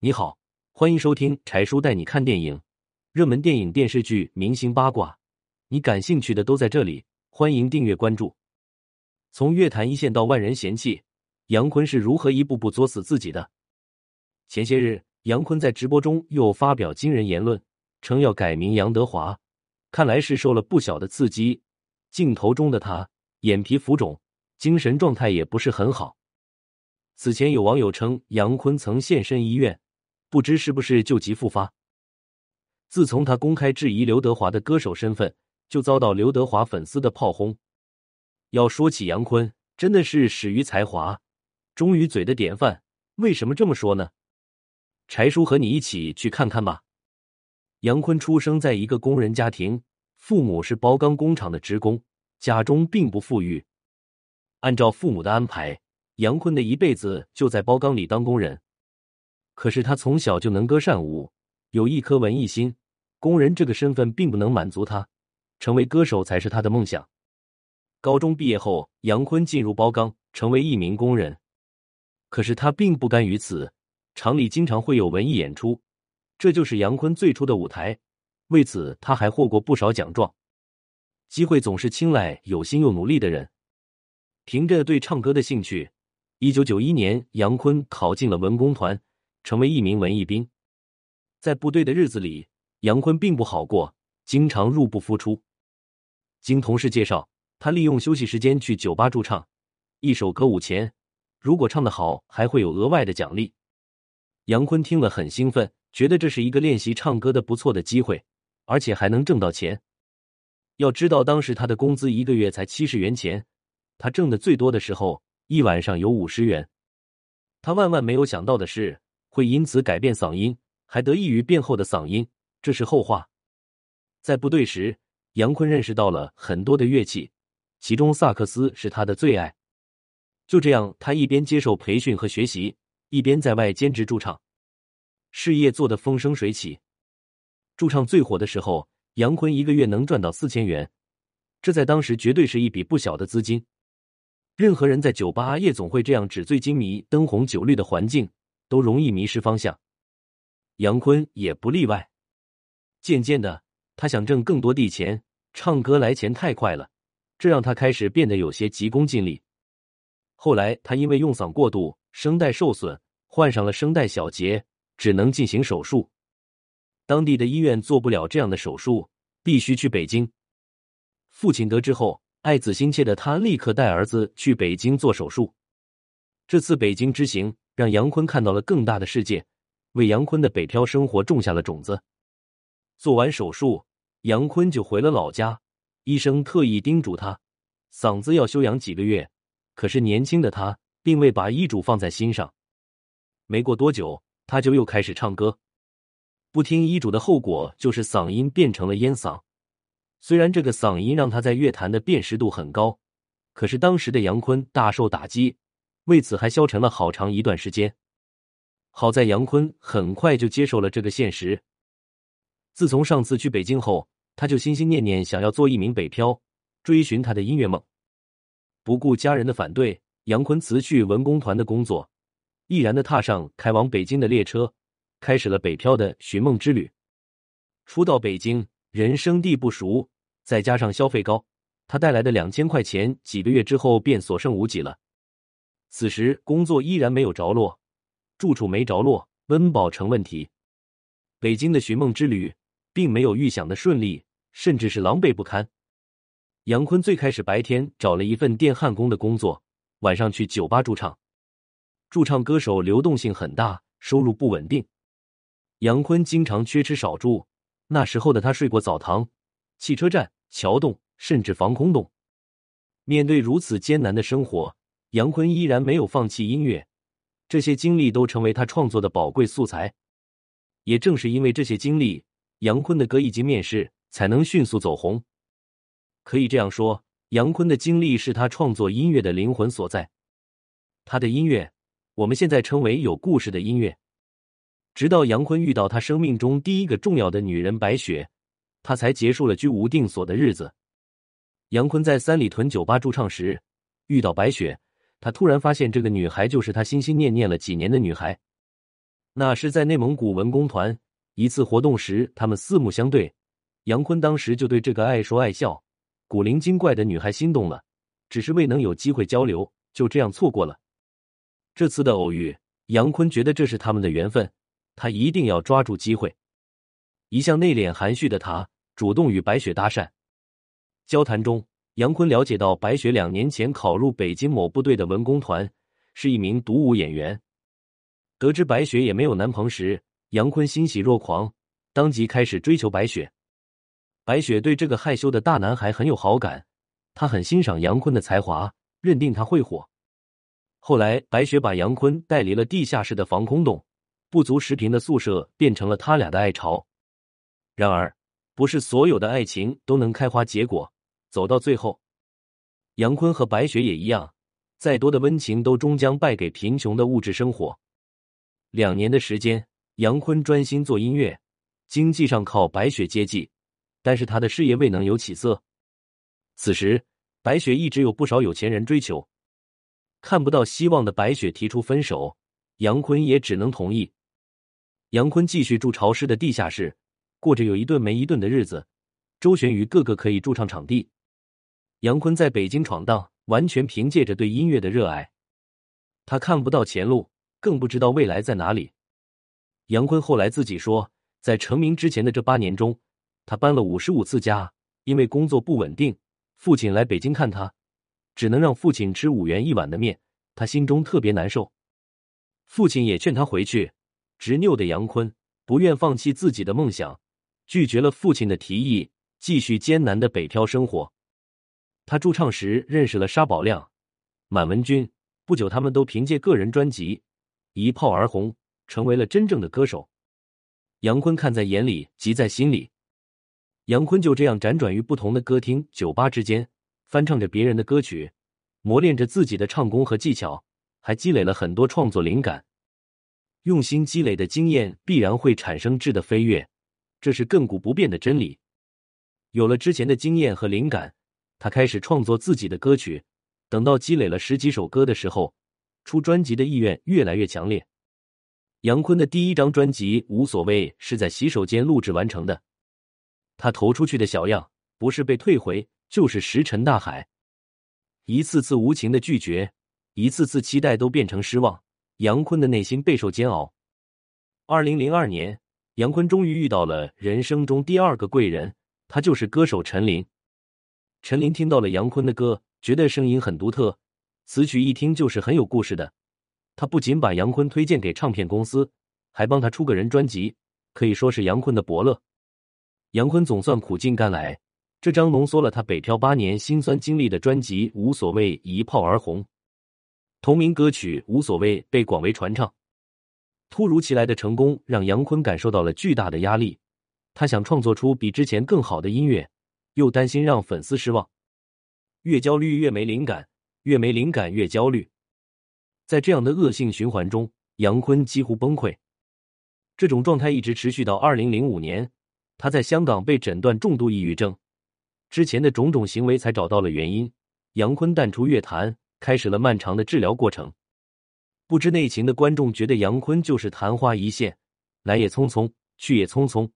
你好，欢迎收听柴叔带你看电影，热门电影、电视剧、明星八卦，你感兴趣的都在这里。欢迎订阅关注。从乐坛一线到万人嫌弃，杨坤是如何一步步作死自己的？前些日，杨坤在直播中又发表惊人言论，称要改名杨德华，看来是受了不小的刺激。镜头中的他眼皮浮肿，精神状态也不是很好。此前有网友称杨坤曾现身医院，不知是不是旧疾复发。自从他公开质疑刘德华的歌手身份，就遭到刘德华粉丝的炮轰。要说起杨坤，真的是始于才华，忠于嘴的典范。为什么这么说呢？柴叔和你一起去看看吧。杨坤出生在一个工人家庭，父母是包钢工厂的职工，家中并不富裕。按照父母的安排。杨坤的一辈子就在包钢里当工人，可是他从小就能歌善舞，有一颗文艺心。工人这个身份并不能满足他，成为歌手才是他的梦想。高中毕业后，杨坤进入包钢，成为一名工人。可是他并不甘于此，厂里经常会有文艺演出，这就是杨坤最初的舞台。为此，他还获过不少奖状。机会总是青睐有心又努力的人。凭着对唱歌的兴趣。一九九一年，杨坤考进了文工团，成为一名文艺兵。在部队的日子里，杨坤并不好过，经常入不敷出。经同事介绍，他利用休息时间去酒吧驻唱，一首歌五钱，如果唱得好，还会有额外的奖励。杨坤听了很兴奋，觉得这是一个练习唱歌的不错的机会，而且还能挣到钱。要知道，当时他的工资一个月才七十元钱，他挣的最多的时候。一晚上有五十元，他万万没有想到的是，会因此改变嗓音，还得益于变厚的嗓音，这是后话。在部队时，杨坤认识到了很多的乐器，其中萨克斯是他的最爱。就这样，他一边接受培训和学习，一边在外兼职驻唱，事业做得风生水起。驻唱最火的时候，杨坤一个月能赚到四千元，这在当时绝对是一笔不小的资金。任何人在酒吧夜总会这样纸醉金迷、灯红酒绿的环境，都容易迷失方向。杨坤也不例外。渐渐的，他想挣更多的钱，唱歌来钱太快了，这让他开始变得有些急功近利。后来，他因为用嗓过度，声带受损，患上了声带小结，只能进行手术。当地的医院做不了这样的手术，必须去北京。父亲得知后。爱子心切的他，立刻带儿子去北京做手术。这次北京之行让杨坤看到了更大的世界，为杨坤的北漂生活种下了种子。做完手术，杨坤就回了老家。医生特意叮嘱他，嗓子要休养几个月。可是年轻的他并未把医嘱放在心上。没过多久，他就又开始唱歌。不听医嘱的后果就是嗓音变成了烟嗓。虽然这个嗓音让他在乐坛的辨识度很高，可是当时的杨坤大受打击，为此还消沉了好长一段时间。好在杨坤很快就接受了这个现实。自从上次去北京后，他就心心念念想要做一名北漂，追寻他的音乐梦。不顾家人的反对，杨坤辞去文工团的工作，毅然的踏上开往北京的列车，开始了北漂的寻梦之旅。初到北京。人生地不熟，再加上消费高，他带来的两千块钱几个月之后便所剩无几了。此时工作依然没有着落，住处没着落，温饱成问题。北京的寻梦之旅并没有预想的顺利，甚至是狼狈不堪。杨坤最开始白天找了一份电焊工的工作，晚上去酒吧驻唱。驻唱歌手流动性很大，收入不稳定。杨坤经常缺吃少住。那时候的他睡过澡堂、汽车站、桥洞，甚至防空洞。面对如此艰难的生活，杨坤依然没有放弃音乐。这些经历都成为他创作的宝贵素材。也正是因为这些经历，杨坤的歌一经面世，才能迅速走红。可以这样说，杨坤的经历是他创作音乐的灵魂所在。他的音乐，我们现在称为有故事的音乐。直到杨坤遇到他生命中第一个重要的女人白雪，他才结束了居无定所的日子。杨坤在三里屯酒吧驻唱时遇到白雪，他突然发现这个女孩就是他心心念念了几年的女孩。那是在内蒙古文工团一次活动时，他们四目相对，杨坤当时就对这个爱说爱笑、古灵精怪的女孩心动了，只是未能有机会交流，就这样错过了这次的偶遇。杨坤觉得这是他们的缘分，他一定要抓住机会。一向内敛含蓄的他，主动与白雪搭讪。交谈中，杨坤了解到白雪两年前考入北京某部队的文工团，是一名独舞演员。得知白雪也没有男朋友时，杨坤欣喜若狂，当即开始追求白雪。白雪对这个害羞的大男孩很有好感，他很欣赏杨坤的才华，认定他会火。后来，白雪把杨坤带离了地下室的防空洞，不足十平的宿舍变成了他俩的爱巢。然而，不是所有的爱情都能开花结果，走到最后，杨坤和白雪也一样，再多的温情都终将败给贫穷的物质生活。两年的时间，杨坤专心做音乐，经济上靠白雪接济，但是他的事业未能有起色。此时，白雪一直有不少有钱人追求，看不到希望的白雪提出分手，杨坤也只能同意。杨坤继续住潮湿的地下室。过着有一顿没一顿的日子，周旋于各个可以驻唱场地。杨坤在北京闯荡，完全凭借着对音乐的热爱。他看不到前路，更不知道未来在哪里。杨坤后来自己说，在成名之前的这八年中，他搬了五十五次家，因为工作不稳定，父亲来北京看他，只能让父亲吃五元一碗的面，他心中特别难受。父亲也劝他回去，执拗的杨坤不愿放弃自己的梦想。拒绝了父亲的提议，继续艰难的北漂生活。他驻唱时认识了沙宝亮、满文军，不久他们都凭借个人专辑一炮而红，成为了真正的歌手。杨坤看在眼里，急在心里。杨坤就这样辗转于不同的歌厅、酒吧之间，翻唱着别人的歌曲，磨练着自己的唱功和技巧，还积累了很多创作灵感。用心积累的经验，必然会产生质的飞跃。这是亘古不变的真理。有了之前的经验和灵感，他开始创作自己的歌曲。等到积累了十几首歌的时候，出专辑的意愿越来越强烈。杨坤的第一张专辑《无所谓》是在洗手间录制完成的。他投出去的小样，不是被退回，就是石沉大海。一次次无情的拒绝，一次次期待都变成失望。杨坤的内心备受煎熬。二零零二年。杨坤终于遇到了人生中第二个贵人，他就是歌手陈琳。陈琳听到了杨坤的歌，觉得声音很独特，此曲一听就是很有故事的。他不仅把杨坤推荐给唱片公司，还帮他出个人专辑，可以说是杨坤的伯乐。杨坤总算苦尽甘来，这张浓缩了他北漂八年辛酸经历的专辑《无所谓》一炮而红，同名歌曲《无所谓》被广为传唱。突如其来的成功让杨坤感受到了巨大的压力，他想创作出比之前更好的音乐，又担心让粉丝失望，越焦虑越没灵感，越没灵感越焦虑，在这样的恶性循环中，杨坤几乎崩溃。这种状态一直持续到二零零五年，他在香港被诊断重度抑郁症，之前的种种行为才找到了原因。杨坤淡出乐坛，开始了漫长的治疗过程。不知内情的观众觉得杨坤就是昙花一现，来也匆匆，去也匆匆。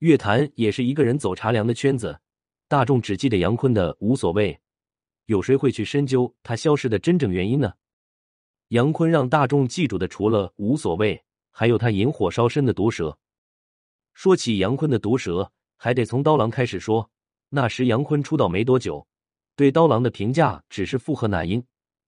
乐坛也是一个人走茶凉的圈子，大众只记得杨坤的无所谓，有谁会去深究他消失的真正原因呢？杨坤让大众记住的除了无所谓，还有他引火烧身的毒舌。说起杨坤的毒舌，还得从刀郎开始说。那时杨坤出道没多久，对刀郎的评价只是附和那英，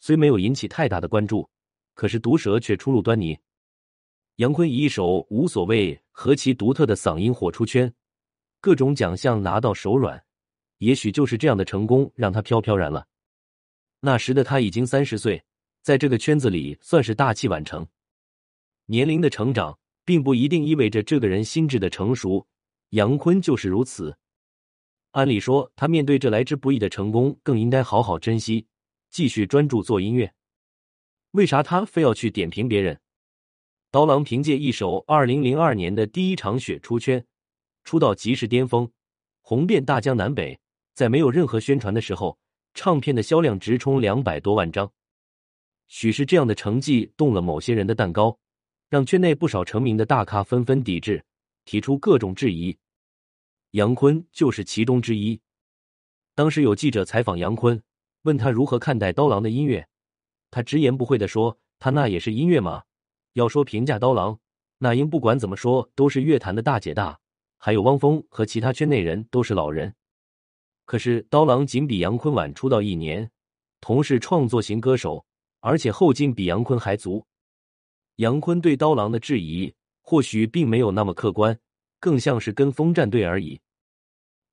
虽没有引起太大的关注。可是毒舌却初露端倪。杨坤以一首无所谓和其独特的嗓音火出圈，各种奖项拿到手软。也许就是这样的成功让他飘飘然了。那时的他已经三十岁，在这个圈子里算是大器晚成。年龄的成长并不一定意味着这个人心智的成熟，杨坤就是如此。按理说，他面对这来之不易的成功，更应该好好珍惜，继续专注做音乐。为啥他非要去点评别人？刀郎凭借一首二零零二年的第一场雪出圈，出道即是巅峰，红遍大江南北。在没有任何宣传的时候，唱片的销量直冲两百多万张。许是这样的成绩动了某些人的蛋糕，让圈内不少成名的大咖纷纷抵制，提出各种质疑。杨坤就是其中之一。当时有记者采访杨坤，问他如何看待刀郎的音乐，他直言不讳的说：“他那也是音乐嘛。要说评价刀郎，那英不管怎么说都是乐坛的大姐大，还有汪峰和其他圈内人都是老人。可是刀郎仅比杨坤晚出道一年，同是创作型歌手，而且后劲比杨坤还足。”杨坤对刀郎的质疑，或许并没有那么客观，更像是跟风站队而已。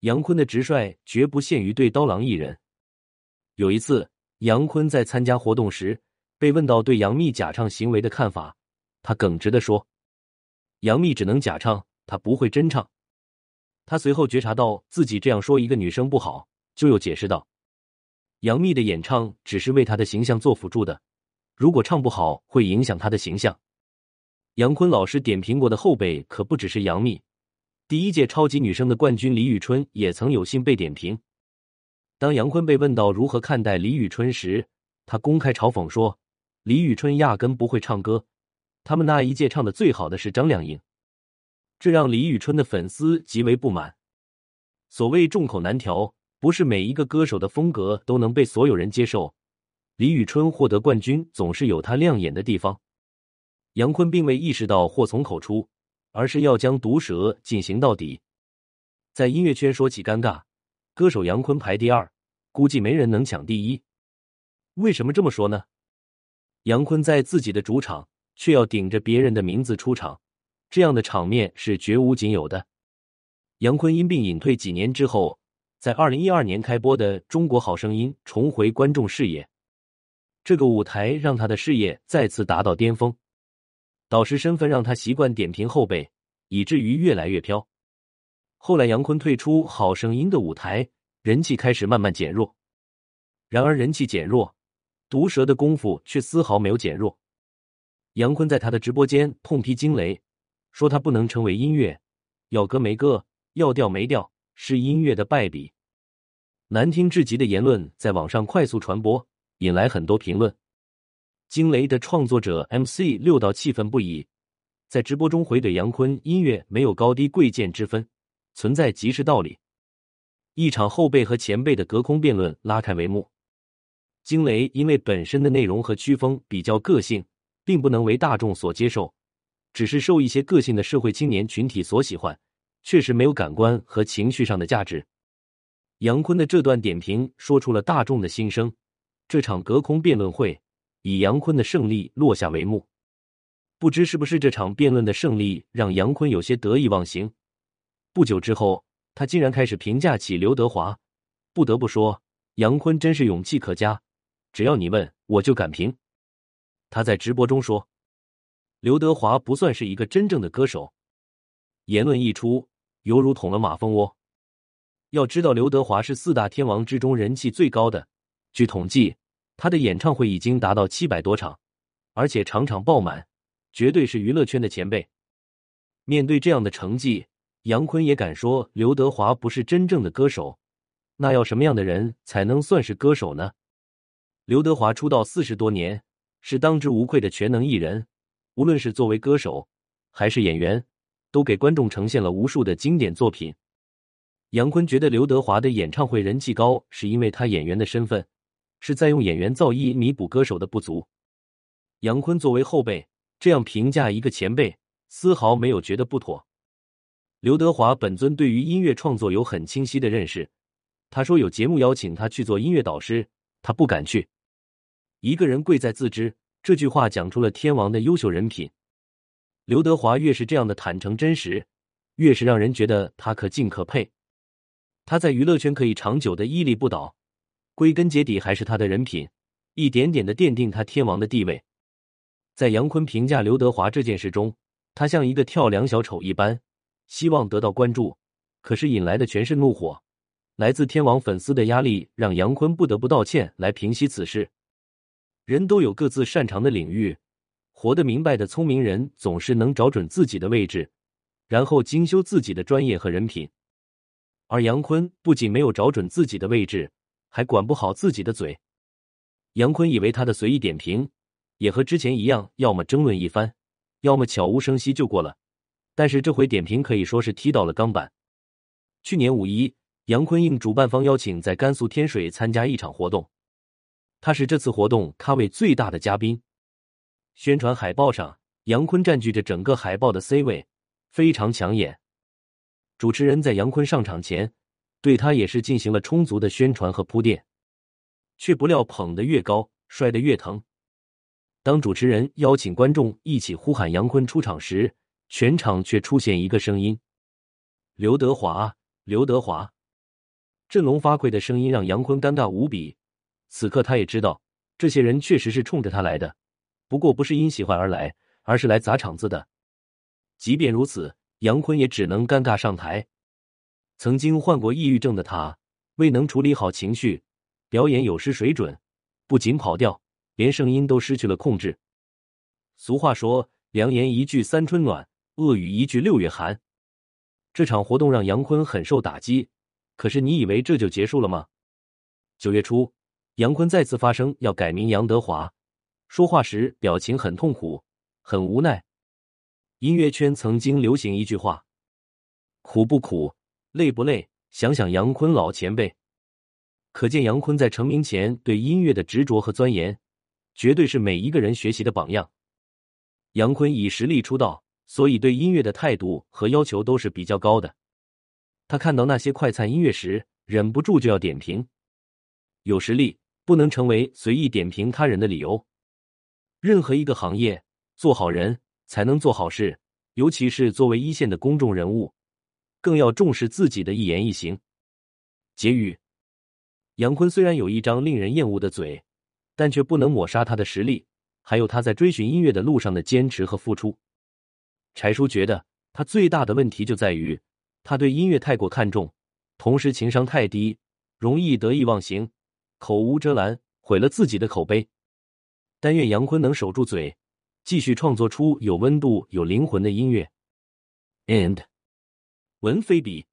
杨坤的直率绝不限于对刀郎一人。有一次，杨坤在参加活动时被问到对杨幂假唱行为的看法，他耿直的说：“杨幂只能假唱，她不会真唱。”他随后觉察到自己这样说一个女生不好，就又解释道：“杨幂的演唱只是为她的形象做辅助的。”如果唱不好，会影响她的形象。杨坤老师点评过的后辈可不只是杨幂，第一届超级女声的冠军李宇春也曾有幸被点评。当杨坤被问到如何看待李宇春时，他公开嘲讽说：“李宇春压根不会唱歌，他们那一届唱的最好的是张靓颖。”这让李宇春的粉丝极为不满。所谓众口难调，不是每一个歌手的风格都能被所有人接受。李宇春获得冠军总是有她亮眼的地方。杨坤并未意识到祸从口出，而是要将毒舌进行到底。在音乐圈说起尴尬，歌手杨坤排第二，估计没人能抢第一。为什么这么说呢？杨坤在自己的主场却要顶着别人的名字出场，这样的场面是绝无仅有的。杨坤因病隐退几年之后，在二零一二年开播的《中国好声音》重回观众视野。这个舞台让他的事业再次达到巅峰，导师身份让他习惯点评后辈，以至于越来越飘。后来杨坤退出《好声音》的舞台，人气开始慢慢减弱。然而人气减弱，毒舌的功夫却丝毫没有减弱。杨坤在他的直播间痛批惊雷，说他不能成为音乐，要歌没歌，要调没调，是音乐的败笔。难听至极的言论在网上快速传播。引来很多评论。惊雷的创作者 MC 六道气愤不已，在直播中回怼杨坤：“音乐没有高低贵贱之分，存在即是道理。”一场后辈和前辈的隔空辩论拉开帷幕。惊雷因为本身的内容和曲风比较个性，并不能为大众所接受，只是受一些个性的社会青年群体所喜欢，确实没有感官和情绪上的价值。杨坤的这段点评说出了大众的心声。这场隔空辩论会以杨坤的胜利落下帷幕。不知是不是这场辩论的胜利让杨坤有些得意忘形。不久之后，他竟然开始评价起刘德华。不得不说，杨坤真是勇气可嘉。只要你问，我就敢评。他在直播中说：“刘德华不算是一个真正的歌手。”言论一出，犹如捅了马蜂窝。要知道，刘德华是四大天王之中人气最高的。据统计，他的演唱会已经达到七百多场，而且场场爆满，绝对是娱乐圈的前辈。面对这样的成绩，杨坤也敢说刘德华不是真正的歌手。那要什么样的人才能算是歌手呢？刘德华出道四十多年，是当之无愧的全能艺人，无论是作为歌手还是演员，都给观众呈现了无数的经典作品。杨坤觉得刘德华的演唱会人气高，是因为他演员的身份。是在用演员造诣弥补歌手的不足。杨坤作为后辈，这样评价一个前辈，丝毫没有觉得不妥。刘德华本尊对于音乐创作有很清晰的认识，他说有节目邀请他去做音乐导师，他不敢去。一个人贵在自知，这句话讲出了天王的优秀人品。刘德华越是这样的坦诚真实，越是让人觉得他可敬可佩。他在娱乐圈可以长久的屹立不倒。归根结底还是他的人品，一点点的奠定他天王的地位。在杨坤评价刘德华这件事中，他像一个跳梁小丑一般，希望得到关注，可是引来的全是怒火。来自天王粉丝的压力让杨坤不得不道歉来平息此事。人都有各自擅长的领域，活得明白的聪明人总是能找准自己的位置，然后精修自己的专业和人品。而杨坤不仅没有找准自己的位置。还管不好自己的嘴，杨坤以为他的随意点评也和之前一样，要么争论一番，要么悄无声息就过了。但是这回点评可以说是踢到了钢板。去年五一，杨坤应主办方邀请，在甘肃天水参加一场活动，他是这次活动咖位最大的嘉宾。宣传海报上，杨坤占据着整个海报的 C 位，非常抢眼。主持人在杨坤上场前，对他也是进行了充足的宣传和铺垫，却不料捧得越高，摔得越疼。当主持人邀请观众一起呼喊杨坤出场时，全场却出现一个声音：“刘德华，刘德华！”振聋发聩的声音让杨坤尴尬无比。此刻他也知道，这些人确实是冲着他来的，不过不是因喜欢而来，而是来砸场子的。即便如此，杨坤也只能尴尬上台。曾经患过抑郁症的他，未能处理好情绪，表演有失水准，不仅跑调，连声音都失去了控制。俗话说：“良言一句三春暖。”恶语一句六月寒，这场活动让杨坤很受打击。可是你以为这就结束了吗？九月初，杨坤再次发声要改名杨德华，说话时表情很痛苦，很无奈。音乐圈曾经流行一句话：“苦不苦，累不累？”想想杨坤老前辈，可见杨坤在成名前对音乐的执着和钻研，绝对是每一个人学习的榜样。杨坤以实力出道。所以，对音乐的态度和要求都是比较高的。他看到那些快餐音乐时，忍不住就要点评。有实力不能成为随意点评他人的理由。任何一个行业，做好人才能做好事，尤其是作为一线的公众人物，更要重视自己的一言一行。结语：杨坤虽然有一张令人厌恶的嘴，但却不能抹杀他的实力，还有他在追寻音乐的路上的坚持和付出。柴叔觉得他最大的问题就在于他对音乐太过看重，同时情商太低，容易得意忘形，口无遮拦，毁了自己的口碑。但愿杨坤能守住嘴，继续创作出有温度、有灵魂的音乐。And 文飞笔。